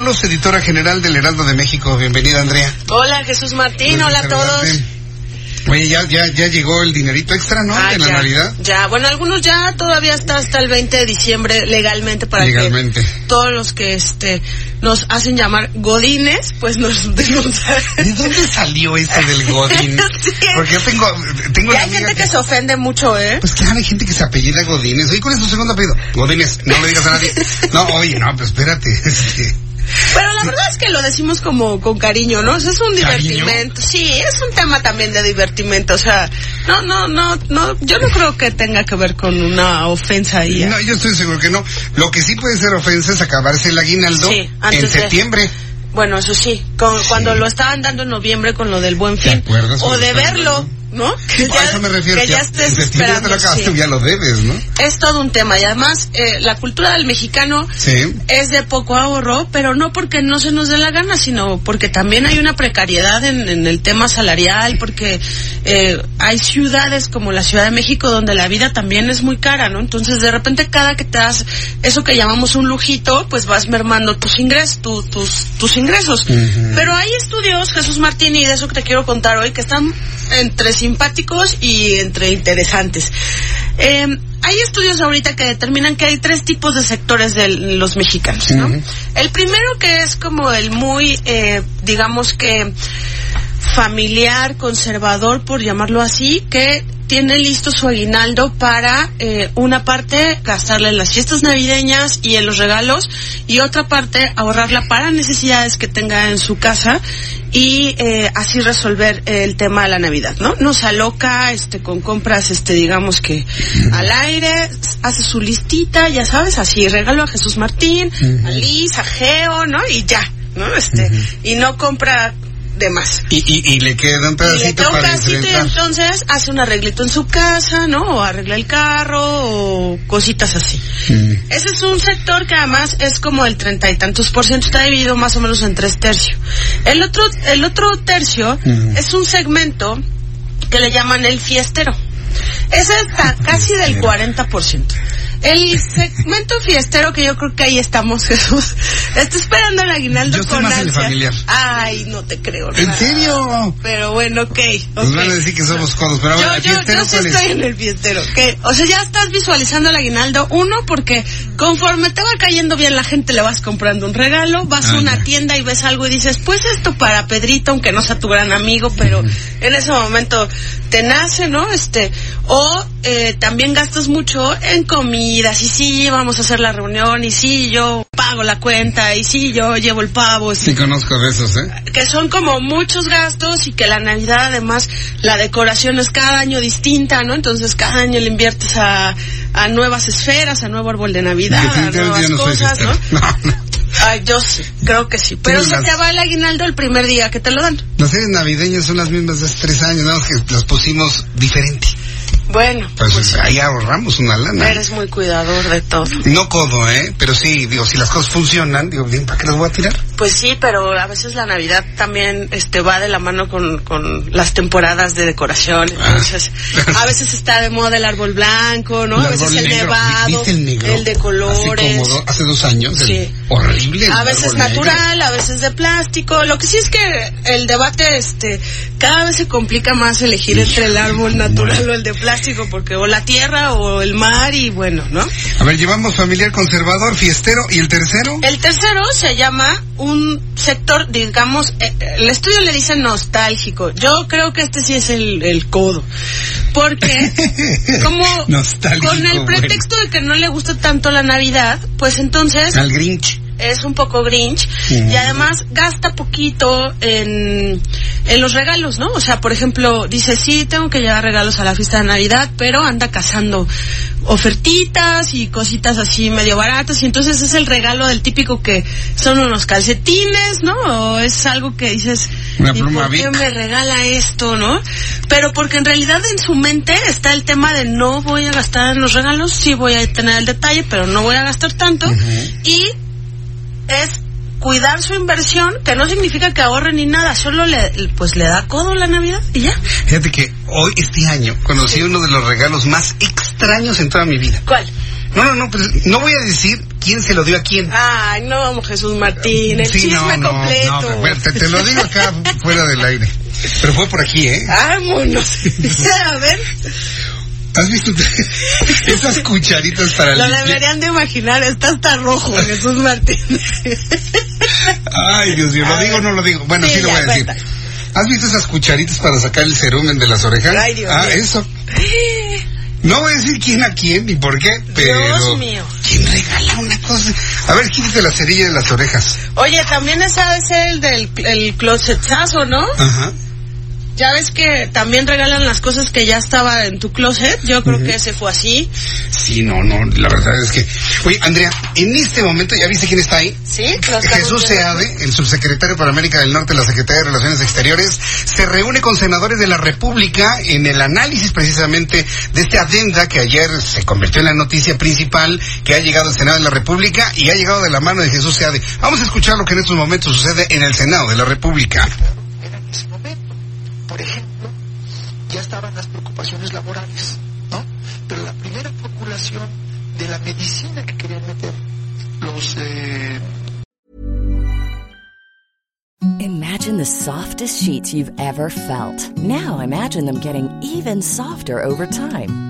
Carlos, editora general del Heraldo de México. Bienvenida, Andrea. Hola, Jesús Martín. Hola a todos. Oye, ya, ya, ya llegó el dinerito extra, ¿no? Ah, de la ya, Navidad. Ya, bueno, algunos ya todavía está hasta el 20 de diciembre legalmente para Legalmente. que todos los que este nos hacen llamar godines, pues nos denuncian. ¿De dónde salió esto del Godín? Sí. Porque yo tengo, tengo hay gente que se ofende mucho, ¿eh? Pues claro, hay gente que se apellida Godínez. Oye, ¿cuál es tu segundo apellido? Godínez. No le digas a nadie. No, oye, no, pues espérate. este, Pero la verdad es que lo decimos como con cariño, ¿no? O sea, es un ¿Cariño? divertimento. Sí, es un tema también de divertimento. O sea, no, no, no, no, yo no creo que tenga que ver con una ofensa ahí. No, yo estoy seguro que no. Lo que sí puede ser ofensa es acabarse el aguinaldo Sí, antes en de- septiembre. Bueno, eso sí, con- cuando lo estaban dando en noviembre con lo del buen ¿Te fin. acuerdas O de verlo? ¿No? Sí, a eso me refiero. que ya en estés ya te lo esperando. acabaste, sí. ya lo debes, ¿no? Es todo un tema y además eh, la cultura del mexicano Sí. es de poco ahorro, pero no porque no se nos dé la gana, sino porque también hay una precariedad en, en el tema salarial, porque eh, hay ciudades como la Ciudad de México donde la vida también es muy cara, ¿no? Entonces de repente cada que te das eso que llamamos un lujito, pues vas mermando tus ingresos, tu- tus, tus ingresos. Pero hay estudios, Jesús Martín, y de eso que te quiero contar hoy, que están entre simpáticos y entre interesantes. Eh, hay estudios ahorita que determinan que hay tres tipos de sectores de los mexicanos, ¿no? El primero que es como el muy, eh, digamos que familiar, conservador, por llamarlo así, que tiene listo su aguinaldo para eh, una parte gastarla en las fiestas navideñas y en los regalos y otra parte ahorrarla para necesidades que tenga en su casa y eh, así resolver el tema de la Navidad, ¿no? No se aloca este, con compras, este, digamos que al aire, hace su listita, ya sabes, así regalo a Jesús Martín, a Liz, a Geo, ¿no? Y ya, ¿no? Este, y no compra de más. Y, y, y le queda un Y le pedacito queda un para pedacito y enfrentar. entonces hace un arreglito en su casa, ¿no? O arregla el carro o cositas así. Mm. Ese es un sector que además es como el treinta y tantos por ciento, está dividido más o menos en tres tercios. El otro, el otro tercio Mm. es un segmento que le llaman el fiestero. Ese está casi del 40%. El segmento fiestero, que yo creo que ahí estamos, Jesús, está esperando el aguinaldo Yo con más el ansia. familiar. Ay, no te creo. ¿En nada. serio? Pero bueno, ok. Nos ok. van a decir que somos codos, pero Yo, ahora, yo, yo sí estoy en el fiestero. O sea, ya estás visualizando el aguinaldo. Uno, porque conforme te va cayendo bien la gente, le vas comprando un regalo. Vas Ah, a una tienda y ves algo y dices, pues esto para Pedrito, aunque no sea tu gran amigo, pero en ese momento te nace, ¿no? Este, o eh, también gastas mucho en comidas y sí, vamos a hacer la reunión y sí, yo pago la cuenta y sí, yo llevo el pavo. Sí conozco de esos, ¿eh? que son como muchos gastos y que la Navidad además la decoración es cada año distinta, ¿no? Entonces cada año le inviertes a, a nuevas esferas, a nuevo árbol de Navidad, a nuevas no cosas, ¿no? No, no. Ay, yo sí, creo que sí. Pero se las- te va el aguinaldo el primer día que te lo dan. Las series navideñas son las mismas de hace tres años, nada más que las pusimos diferente. Bueno, Pues, pues, ahí ahorramos una lana. eres muy cuidador de todo. No codo, ¿eh? Pero sí, digo, si las cosas funcionan, digo, bien, ¿para qué las voy a tirar? Pues sí, pero a veces la Navidad también este va de la mano con, con las temporadas de decoración. Entonces, Ah. a veces está de moda el árbol blanco, ¿no? El a veces el negro. nevado, ¿Viste el negro? de colores. Como do- hace dos años. el Sí. horrible. el A veces negro. natural, a veces de plástico. Lo que sí es que el debate, este, cada vez se complica más elegir entre el árbol natural o el de plástico, porque o la tierra o el mar y bueno, ¿no? A ver, llevamos familiar conservador, fiestero, ¿y el tercero? El tercero se llama un sector, digamos, eh, el estudio le dice nostálgico. Yo creo que este sí es el, el codo. Porque, como Nostálgico, con el bueno. pretexto de que no le gusta tanto la Navidad, pues entonces Al Grinch. Es un poco grinch y además gasta poquito en, en los regalos, ¿no? O sea, por ejemplo, dice, sí, tengo que llevar regalos a la fiesta de Navidad, pero anda cazando ofertitas y cositas así medio baratas y entonces es el regalo del típico que son unos calcetines, ¿no? O es algo que dices, Una ¿y pluma por qué Bic. me regala esto, no? Pero porque en realidad en su mente está el tema de no voy a gastar en los regalos, sí voy a tener el detalle, pero no voy a gastar tanto y es cuidar su inversión, que no significa que ahorre ni nada, solo le, pues le da codo la Navidad y ya. Fíjate que hoy, este año, conocí uno de los regalos más extraños en toda mi vida. ¿Cuál? No, no, no, pues no voy a decir quién se lo dio a quién. Ay, no, Jesús Martín, el Sí, chisme no, no, completo. no, pero bueno, te, te lo digo acá fuera del aire. Pero fue por aquí, ¿eh? Vámonos. a ver, ¿Has visto esas cucharitas para lo deberían de imaginar, está hasta rojo, Jesús Martín. Ay, Dios mío, ¿lo A digo o no lo digo? Bueno, Sí, sí, lo voy a decir. ¿Has visto esas cucharitas para sacar el cerumen de las orejas? Ay, Dios ah, eso. No voy a decir quién a quién ni por qué, pero... Dios mío. ¿Quién regala una cosa? A ver, quítate la cerilla de las orejas. Oye, también esa es el del el closetazo, ¿no? Ajá. Ya ves que también regalan las cosas que ya estaba en tu closet. Yo creo que ese fue así. Sí, no, no, la verdad es que... Oye, Andrea, en este momento, ¿ya viste quién está ahí? ¿Sí? Lo Jesús. Seade, el subsecretario para América del Norte de la Secretaría de Relaciones Exteriores, se reúne con senadores de la República en el análisis precisamente de esta adenda que ayer se convirtió en la noticia principal que ha llegado al Senado de la República y ha llegado de la mano de Jesús Seade. Vamos a escuchar lo que en estos momentos sucede en el Senado de la República. Preocupación de la medicina que querían meter los eh, Imagine the softest sheets you've ever felt. Now imagine them getting even softer over time.